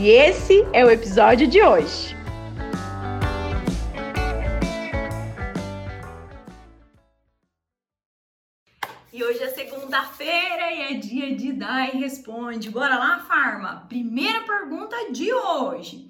E esse é o episódio de hoje. E hoje é segunda-feira e é dia de Dai Responde. Bora lá, Farma? Primeira pergunta de hoje.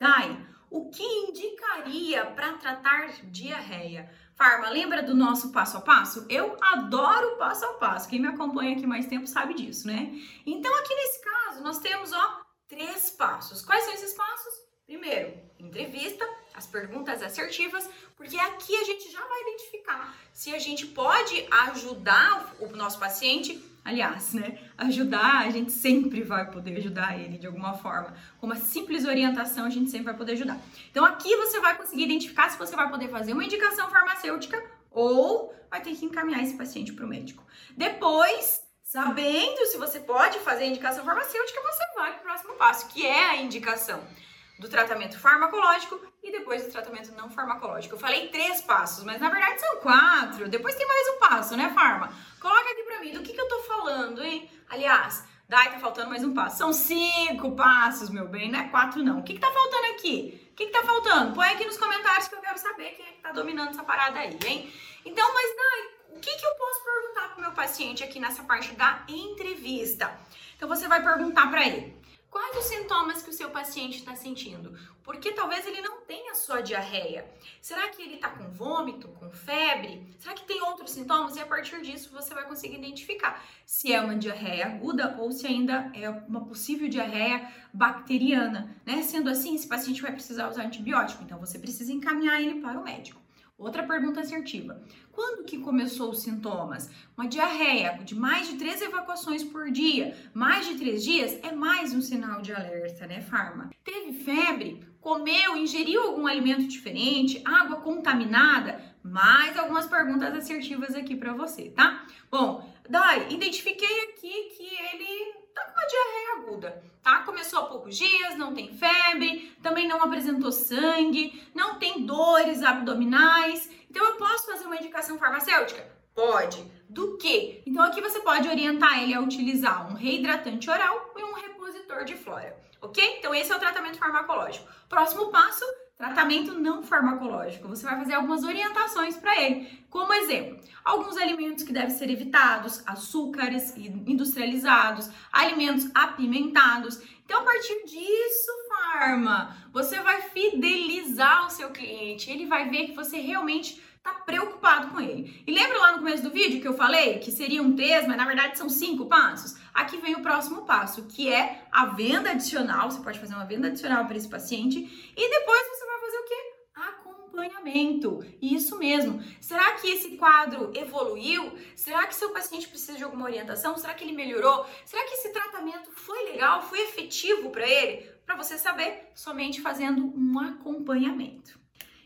Dai, o que indicaria para tratar diarreia? Farma, lembra do nosso passo a passo? Eu adoro passo a passo. Quem me acompanha aqui mais tempo sabe disso, né? Então, aqui nesse caso, nós temos, ó, três passos. Quais são esses passos? Primeiro, entrevista, as perguntas assertivas, porque aqui a gente já vai identificar se a gente pode ajudar o nosso paciente. Aliás, né? Ajudar, a gente sempre vai poder ajudar ele de alguma forma. Com uma simples orientação, a gente sempre vai poder ajudar. Então, aqui você vai conseguir identificar se você vai poder fazer uma indicação farmacêutica ou vai ter que encaminhar esse paciente para o médico. Depois, Sabendo se você pode fazer a indicação farmacêutica, você vai para o próximo passo, que é a indicação do tratamento farmacológico e depois do tratamento não farmacológico. Eu falei três passos, mas na verdade são quatro. Depois tem mais um passo, né, Farma? Coloca aqui para mim do que, que eu tô falando, hein? Aliás, Dai, tá faltando mais um passo. São cinco passos, meu bem, não é quatro, não. O que, que tá faltando aqui? O que, que tá faltando? Põe aqui nos comentários que eu quero saber quem é que tá dominando essa parada aí, hein? Então, mas Dai, o que, que eu posso perguntar para o meu paciente aqui nessa parte da entrevista? Então você vai perguntar para ele quais os sintomas que o seu paciente está sentindo, porque talvez ele não tenha só diarreia. Será que ele está com vômito, com febre? Será que tem outros sintomas? E a partir disso você vai conseguir identificar se é uma diarreia aguda ou se ainda é uma possível diarreia bacteriana, né? Sendo assim, esse paciente vai precisar usar antibiótico, então você precisa encaminhar ele para o médico. Outra pergunta assertiva. Quando que começou os sintomas? Uma diarreia de mais de três evacuações por dia, mais de três dias, é mais um sinal de alerta, né, Farma? Teve febre? Comeu, ingeriu algum alimento diferente? Água contaminada? Mais algumas perguntas assertivas aqui para você, tá? Bom, Dai, identifiquei aqui que ele tá com uma tá? Começou há poucos dias, não tem febre, também não apresentou sangue, não tem dores abdominais. Então eu posso fazer uma indicação farmacêutica? Pode. Do que? Então aqui você pode orientar ele a utilizar um reidratante oral e um repositor de flora, ok? Então esse é o tratamento farmacológico. Próximo passo, Tratamento não farmacológico. Você vai fazer algumas orientações para ele. Como exemplo, alguns alimentos que devem ser evitados, açúcares industrializados, alimentos apimentados. Então, a partir disso, farma, você vai fidelizar o seu cliente. Ele vai ver que você realmente está preocupado com ele. E lembra lá no começo do vídeo que eu falei que seriam três, mas na verdade são cinco passos? Aqui vem o próximo passo, que é a venda adicional. Você pode fazer uma venda adicional para esse paciente e depois você acompanhamento. Isso mesmo. Será que esse quadro evoluiu? Será que seu paciente precisa de alguma orientação? Será que ele melhorou? Será que esse tratamento foi legal? Foi efetivo para ele? Para você saber, somente fazendo um acompanhamento.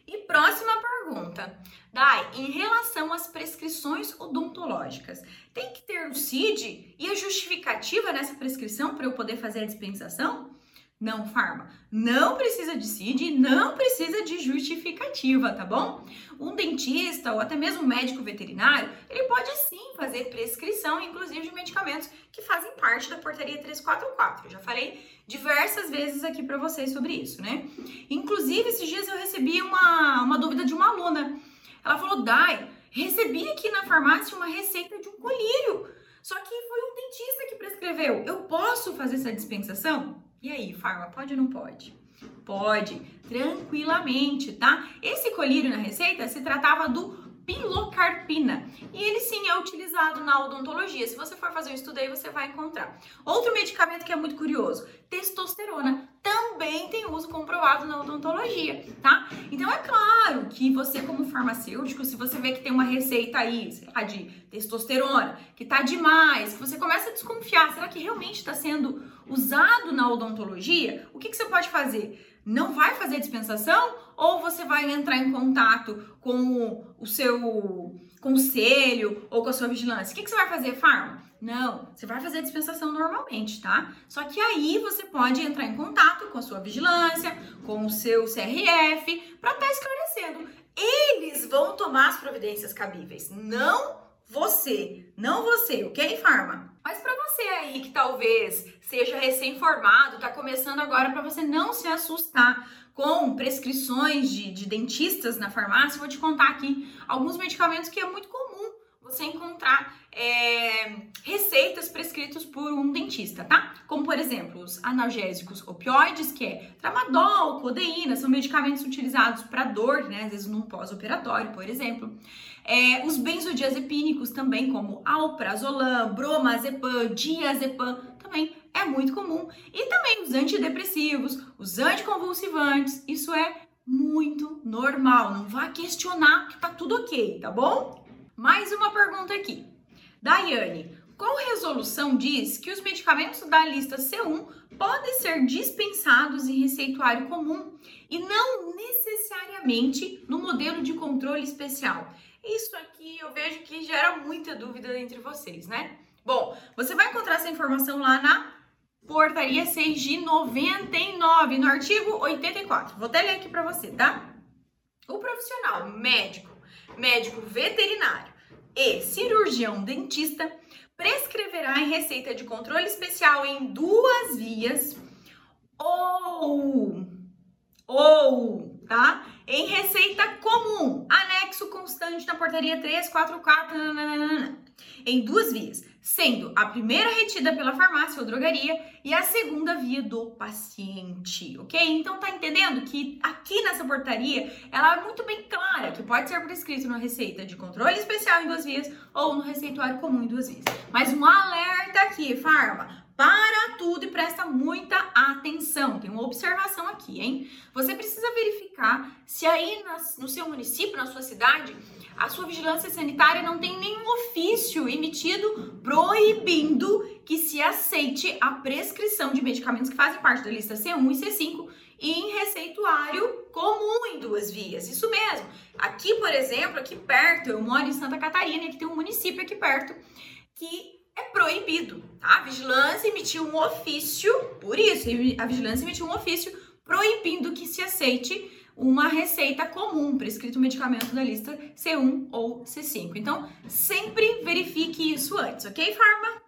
E próxima pergunta. Dai, em relação às prescrições odontológicas, tem que ter o CID e a justificativa nessa prescrição para eu poder fazer a dispensação? Não, farma. Não precisa de CID, não precisa de justificativa, tá bom? Um dentista ou até mesmo um médico veterinário, ele pode sim fazer prescrição, inclusive de medicamentos que fazem parte da portaria 344. Eu já falei diversas vezes aqui para vocês sobre isso, né? Inclusive, esses dias eu recebi uma, uma dúvida de uma aluna. Ela falou, Dai, recebi aqui na farmácia uma receita de um colírio. Só que foi um dentista que prescreveu. Eu posso fazer essa dispensação? E aí, farma, pode ou não pode? Pode, tranquilamente, tá? Esse colírio na receita se tratava do pilocarpina. E ele sim é utilizado na odontologia. Se você for fazer um estudo aí, você vai encontrar. Outro medicamento que é muito curioso, testosterona, também tem uso comprovado na odontologia, tá? Então é claro que você como farmacêutico, se você vê que tem uma receita aí, sei lá, de testosterona, que tá demais, que você começa a desconfiar, será que realmente está sendo usado na odontologia? O que, que você pode fazer? Não vai fazer dispensação ou você vai entrar em contato com o seu conselho ou com a sua vigilância? O que, que você vai fazer, farma? Não, você vai fazer dispensação normalmente, tá? Só que aí você pode entrar em contato com a sua vigilância, com o seu CRF, para estar tá esclarecendo. Eles vão tomar as providências cabíveis, não você, não você, ok, farma? Mas para você aí que talvez seja recém-formado, tá começando agora, para você não se assustar com prescrições de, de dentistas na farmácia, vou te contar aqui alguns medicamentos que é muito comum você encontrar é, receitas prescritas por um dentista, tá? Como, por exemplo, os analgésicos opioides, que é tramadol, codeína, são medicamentos utilizados para dor, né? Às vezes num pós-operatório, por exemplo. É, os benzodiazepínicos também, como alprazolam, bromazepam, diazepam, também é muito comum. E também os antidepressivos, os anticonvulsivantes, isso é muito normal. Não vá questionar que tá tudo ok, tá bom? Mais uma pergunta aqui. Daiane, qual resolução diz que os medicamentos da lista C1 podem ser dispensados em receituário comum e não necessariamente no modelo de controle especial? Isso aqui eu vejo que gera muita dúvida entre vocês, né? Bom, você vai encontrar essa informação lá na portaria 6 de 99, no artigo 84. Vou até ler aqui para você, tá? O profissional médico, médico veterinário e cirurgião dentista prescreverá em receita de controle especial em duas vias ou ou, tá? Em receita comum, anexo constante na portaria 344, nananana, em duas vias, sendo a primeira retida pela farmácia ou drogaria e a segunda via do paciente, ok? Então tá entendendo que aqui nessa portaria ela é muito bem clara que pode ser prescrito na receita de controle especial em duas vias ou no receituário comum em duas vias. Mas um alerta aqui, farma, para tudo e presta muita atenção. Tem uma observação aqui, hein? Você precisa verificar se aí no seu município, na sua cidade, a sua vigilância sanitária não tem nenhum ofício emitido proibindo que se aceite a prescrição de medicamentos que fazem parte da lista C1 e C5 em receituário comum em duas vias. Isso mesmo. Aqui, por exemplo, aqui perto, eu moro em Santa Catarina, que tem um município aqui perto que é proibido, tá? A vigilância emitiu um ofício, por isso, a vigilância emitiu um ofício proibindo que se aceite uma receita comum, prescrito medicamento da lista C1 ou C5. Então, sempre verifique isso antes, ok, Farma?